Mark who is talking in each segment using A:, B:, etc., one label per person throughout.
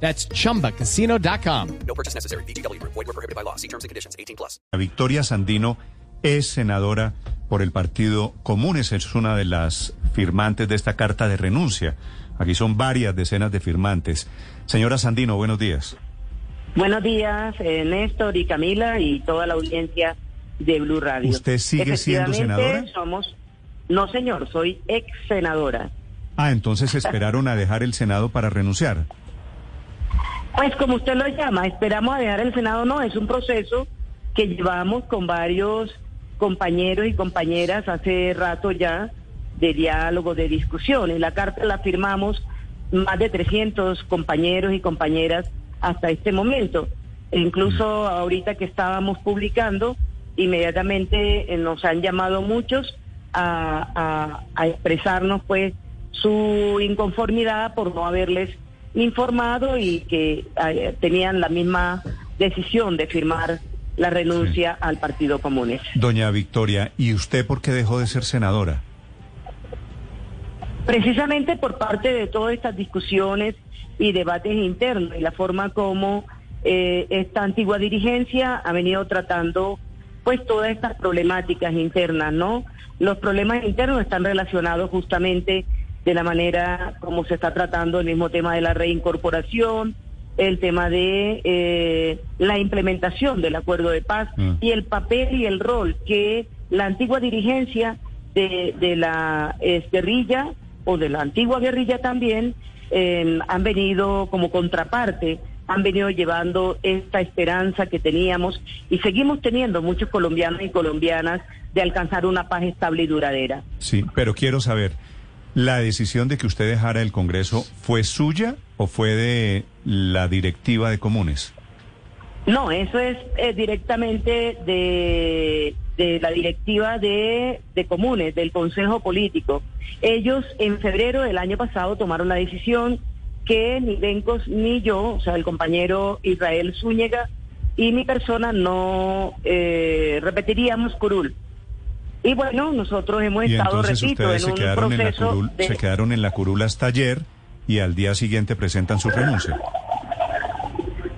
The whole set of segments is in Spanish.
A: That's chumbacasino.com.
B: No purchase necessary. BGW. Void were prohibited by law. See terms and conditions. 18 plus.
C: Victoria Sandino es senadora por el Partido Comunes, es una de las firmantes de esta carta de renuncia. Aquí son varias decenas de firmantes. Señora Sandino, buenos días.
D: Buenos días, eh, Néstor y Camila y toda la audiencia de Blue Radio.
C: ¿Usted sigue siendo senadora?
D: Somos, no señor, soy ex senadora.
C: Ah, entonces esperaron a dejar el Senado para renunciar.
D: Pues como usted lo llama, esperamos a dejar el Senado, no, es un proceso que llevamos con varios compañeros y compañeras hace rato ya de diálogo, de discusión. En la carta la firmamos más de 300 compañeros y compañeras hasta este momento. E incluso ahorita que estábamos publicando, inmediatamente eh, nos han llamado muchos a, a- a expresarnos pues su inconformidad por no haberles informado y que eh, tenían la misma decisión de firmar la renuncia al Partido Comunes.
C: Doña Victoria, ¿y usted por qué dejó de ser senadora?
D: Precisamente por parte de todas estas discusiones y debates internos y la forma como eh, esta antigua dirigencia ha venido tratando pues todas estas problemáticas internas, ¿no? Los problemas internos están relacionados justamente de la manera como se está tratando el mismo tema de la reincorporación, el tema de eh, la implementación del acuerdo de paz
C: Mm.
D: y el papel y el rol que la antigua dirigencia de, de la eh, guerrilla o de la antigua guerrilla también eh, han venido como contraparte, han venido llevando esta esperanza que teníamos y seguimos teniendo muchos colombianos y colombianas de alcanzar una paz estable y duradera.
C: Sí, pero quiero saber, ¿la decisión de que usted dejara el Congreso fue suya o fue de la directiva de Comunes?
D: No, eso es eh, directamente de, de la directiva de, de comunes, del Consejo Político. Ellos en febrero del año pasado tomaron la decisión que ni Bencos ni yo, o sea, el compañero Israel Zúñiga y mi persona no eh, repetiríamos curul. Y bueno, nosotros hemos
C: Y
D: estado,
C: entonces
D: repito,
C: ustedes
D: en
C: se
D: un
C: quedaron en, la
D: proceso
C: curul,
D: de...
C: se quedaron en la curul hasta ayer y al día siguiente presentan su renuncia.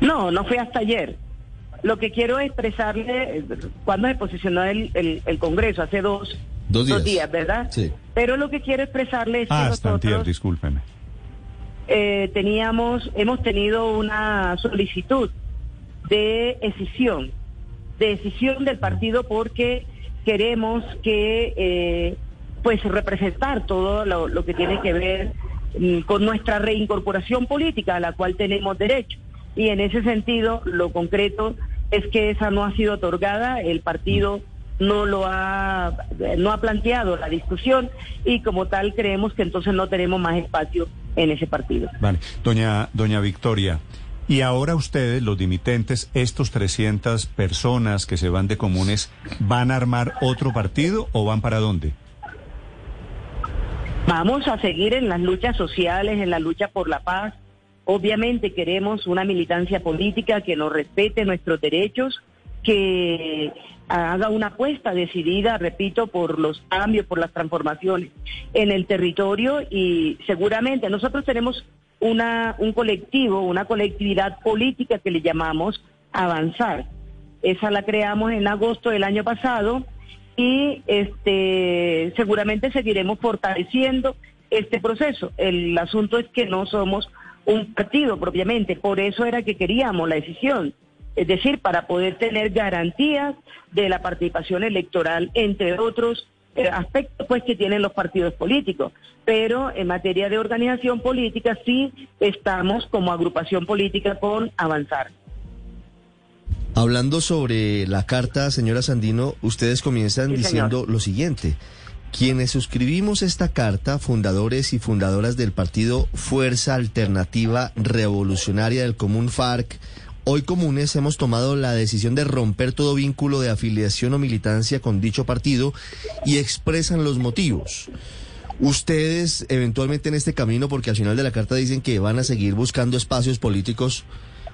D: No, no fue hasta ayer. Lo que quiero expresarle, cuando se posicionó el, el, el Congreso, hace dos,
E: Dos días.
D: ¿verdad?
E: Sí.
D: Pero lo que quiero expresarle es que
C: Ah, hasta antier,
D: nosotros
C: discúlpeme.
D: eh, teníamos, hemos tenido una solicitud de decisión, de decisión del partido porque queremos que, eh, pues, representar todo lo, que tiene que ver mm, con nuestra reincorporación política a la cual tenemos derecho. Y en ese sentido, lo concreto es que esa no ha sido otorgada, el partido no lo ha, no ha planteado la discusión y como tal creemos que entonces no tenemos más espacio en ese partido.
C: Doña, doña Victoria, y ahora ustedes, los dimitentes, estos 300 personas que se van de comunes, ¿van a armar otro partido o van para dónde?
D: Vamos a seguir en las luchas sociales, en la lucha por la paz. Obviamente queremos una militancia política que nos respete nuestros derechos, que haga una apuesta decidida, repito, por los cambios, por las transformaciones en el territorio y seguramente nosotros tenemos una, un colectivo, una colectividad política que le llamamos Avanzar. Esa la creamos en agosto del año pasado y este seguramente seguiremos fortaleciendo este proceso. El asunto es que no somos un partido propiamente, por eso era que queríamos la decisión, es decir, para poder tener garantías de la participación electoral, entre otros aspectos pues que tienen los partidos políticos. Pero en materia de organización política sí estamos como agrupación política con avanzar.
E: Hablando sobre la carta, señora Sandino, ustedes comienzan
D: Sí,
E: diciendo lo siguiente. Quienes suscribimos esta carta, fundadores y fundadoras del partido Fuerza Alternativa Revolucionaria del Común FARC, hoy comunes hemos tomado la decisión de romper todo vínculo de afiliación o militancia con dicho partido y expresan los motivos. Ustedes eventualmente en este camino, porque al final de la carta dicen que van a seguir buscando espacios políticos,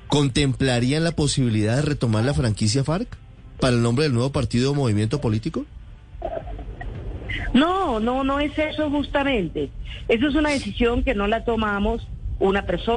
E: ¿contemplarían la posibilidad de retomar la franquicia FARC para el nombre del nuevo partido o movimiento político?
D: No, no, no es eso justamente. Eso es una decisión que no la tomamos una persona.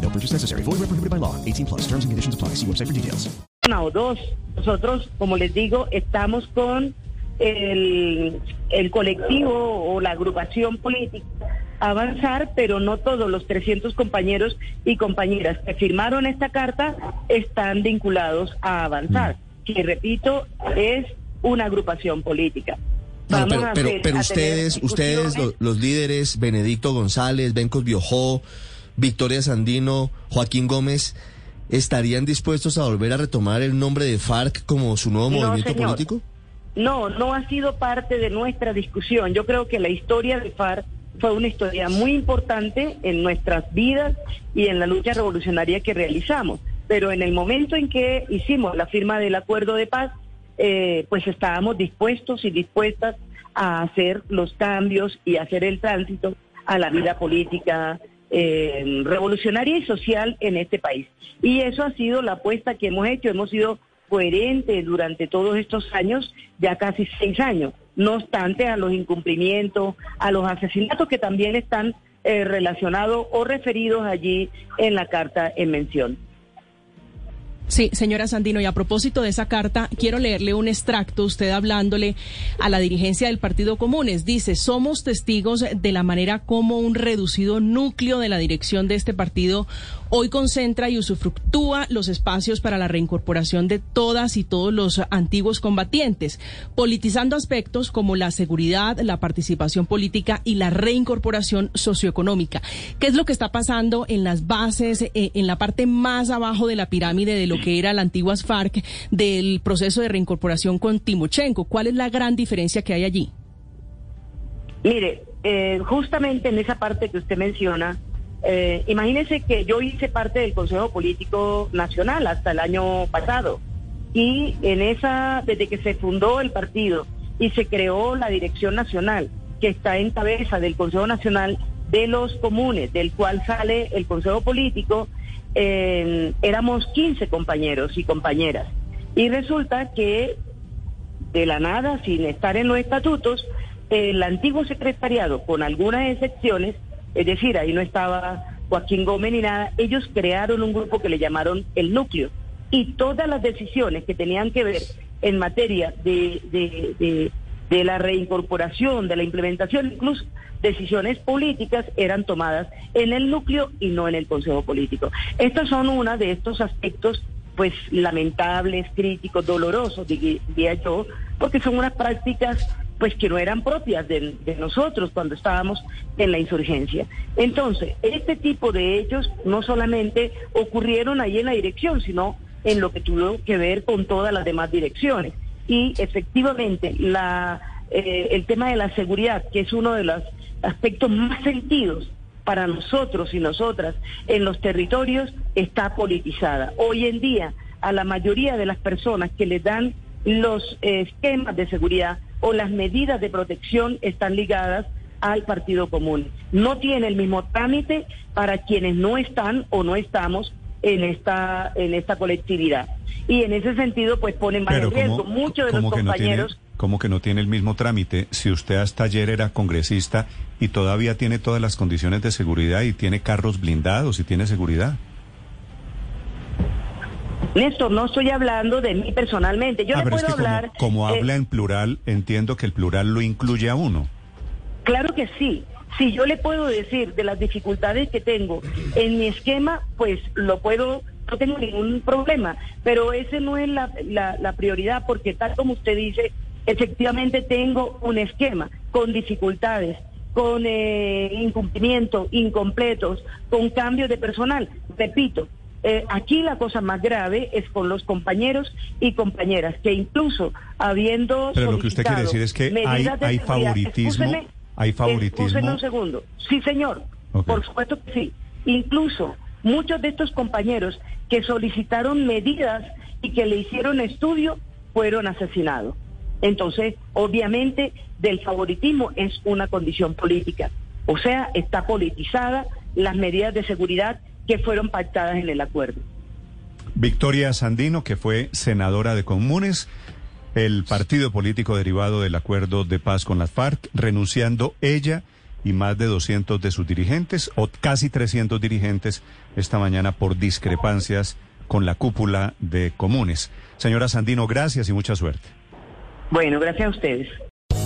F: No purchase necessary. Void where prohibited by law. 18 plus. Terms and conditions apply. See website for details.
D: Una o dos. Nosotros, como les digo, estamos con el, el colectivo o la agrupación política avanzar, pero no todos los 300 compañeros y compañeras que firmaron esta carta están vinculados a avanzar, que repito, es una agrupación política.
E: No, pero, pero, pero ustedes, ustedes,
D: discusiones.
E: lo- los líderes, Benedicto González, Bencos Biojó, Victoria Sandino, Joaquín Gómez, ¿estarían dispuestos a volver a retomar el nombre de FARC como su nuevo
D: No,
E: movimiento
D: señor.
E: político?
D: No, no ha sido parte de nuestra discusión. Yo creo que la historia de FARC fue una historia muy importante en nuestras vidas y en la lucha revolucionaria que realizamos. Pero en el momento en que hicimos la firma del acuerdo de paz, eh, pues estábamos dispuestos y dispuestas a hacer los cambios y hacer el tránsito a la vida política eh, revolucionaria y social en este país. Y eso ha sido la apuesta que hemos hecho. Hemos sido coherentes durante todos estos años, ya casi seis años. No obstante, a los incumplimientos, a los asesinatos que también están eh, relacionados o referidos allí en la carta en mención.
G: Sí, señora Sandino, y a propósito de esa carta, quiero leerle un extracto, usted hablándole a la dirigencia del Partido Comunes. Dice, somos testigos de la manera como un reducido núcleo de la dirección de este partido hoy concentra y usufructúa los espacios para la reincorporación de todas y todos los antiguos combatientes, politizando aspectos como la seguridad, la participación política y la reincorporación socioeconómica. ¿Qué es lo que está pasando en las bases, eh, en la parte más abajo de la pirámide de lo que era la antigua FARC del proceso de reincorporación con Timochenko? ¿Cuál es la gran diferencia que hay allí?
D: Mire, eh, justamente en esa parte que usted menciona, eh, imagínese que yo hice parte del Consejo Político Nacional hasta el año pasado y en esa, desde que se fundó el partido y se creó la Dirección Nacional, que está en cabeza del Consejo Nacional de los Comunes, del cual sale el Consejo Político, eh, éramos 15 compañeros y compañeras. Y resulta que de la nada, sin estar en los estatutos, el antiguo secretariado, con algunas excepciones, es decir, ahí no estaba Joaquín Gómez ni nada, ellos crearon un grupo que le llamaron el núcleo. Y todas las decisiones que tenían que ver en materia de, de la reincorporación, de la implementación, incluso decisiones políticas, eran tomadas en el núcleo y no en el Consejo Político. Estos son uno de estos aspectos pues lamentables, críticos, dolorosos, diría yo, porque son unas prácticas pues que no eran propias de, de, nosotros cuando estábamos en la insurgencia. Entonces, este tipo de hechos no solamente ocurrieron ahí en la dirección, sino en lo que tuvo que ver con todas las demás direcciones. Y efectivamente, la, eh, el tema de la seguridad, que es uno de los aspectos más sentidos para nosotros y nosotras en los territorios, está politizada. Hoy en día, a la mayoría de las personas que les dan los eh, esquemas de seguridad o las medidas de protección están ligadas al Partido Común. No tiene el mismo trámite para quienes no están o no estamos en esta en esta colectividad. Y en ese sentido, pues ponen más en riesgo. Muchos de los compañeros...
C: No tiene, ¿Cómo que no tiene el mismo trámite? Si usted hasta ayer era congresista y todavía tiene todas las condiciones de seguridad y tiene carros blindados y tiene seguridad.
D: Néstor, no estoy hablando de mí personalmente. Yo
C: ah,
D: le puedo
C: es que
D: hablar.
C: Como, como
D: eh,
C: habla en plural, entiendo que el plural lo incluye a uno.
D: Claro que sí. Si yo le puedo decir de las dificultades que tengo en mi esquema, pues lo puedo no tengo ningún problema, pero ese no es la, la, la prioridad porque tal como usted dice, efectivamente tengo un esquema con dificultades, con eh, incumplimiento, incompletos, con cambios de personal. Repito, eh, aquí la cosa más grave es con los compañeros y compañeras, que incluso habiendo...
C: Pero lo que usted quiere decir es que hay, hay favoritismo.
D: Escúcheme,
C: Hay favoritismo.
D: Escúcheme un segundo. Sí, señor. Por supuesto que sí. Incluso muchos de estos compañeros que solicitaron medidas y que le hicieron estudio fueron asesinados. Entonces, obviamente, del favoritismo es una condición política. O sea, está politizada las medidas de seguridad que fueron pactadas en el acuerdo.
C: Victoria Sandino, que fue senadora de Comunes, el partido político derivado del acuerdo de paz con las FARC, renunciando ella y más de 200 de sus dirigentes, o casi 300 dirigentes, esta mañana por discrepancias con la cúpula de Comunes. Señora Sandino, gracias y mucha suerte.
D: Bueno, gracias a ustedes.